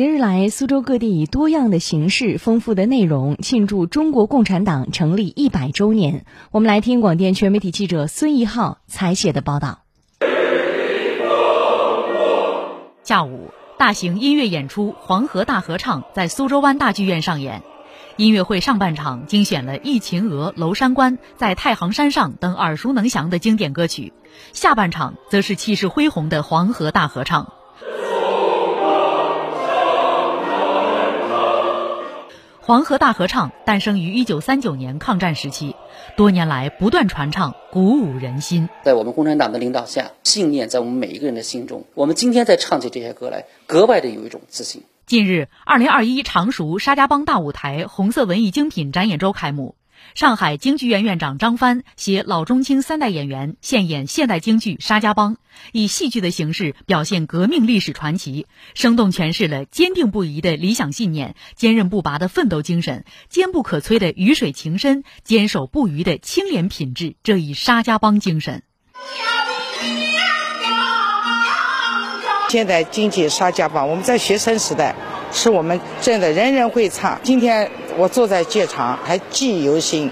连日来，苏州各地以多样的形式、丰富的内容庆祝中国共产党成立一百周年。我们来听广电全媒体记者孙一浩采写的报道。下午，大型音乐演出《黄河大合唱》在苏州湾大剧院上演。音乐会上半场精选了《忆秦娥》《娄山关》《在太行山上》等耳熟能详的经典歌曲，下半场则是气势恢宏的《黄河大合唱》。黄河大合唱诞生于一九三九年抗战时期，多年来不断传唱，鼓舞人心。在我们共产党的领导下，信念在我们每一个人的心中。我们今天在唱起这些歌来，格外的有一种自信。近日，二零二一常熟沙家浜大舞台红色文艺精品展演周开幕。上海京剧院院长张帆携老中青三代演员现演现代京剧《沙家浜》，以戏剧的形式表现革命历史传奇，生动诠释了坚定不移的理想信念、坚韧不拔的奋斗精神、坚不可摧的鱼水情深、坚守不渝的清廉品质这一沙家浜精神。现代京剧《沙家浜》，我们在学生时代，是我们真的人人会唱。今天。我坐在剧场还记忆犹新。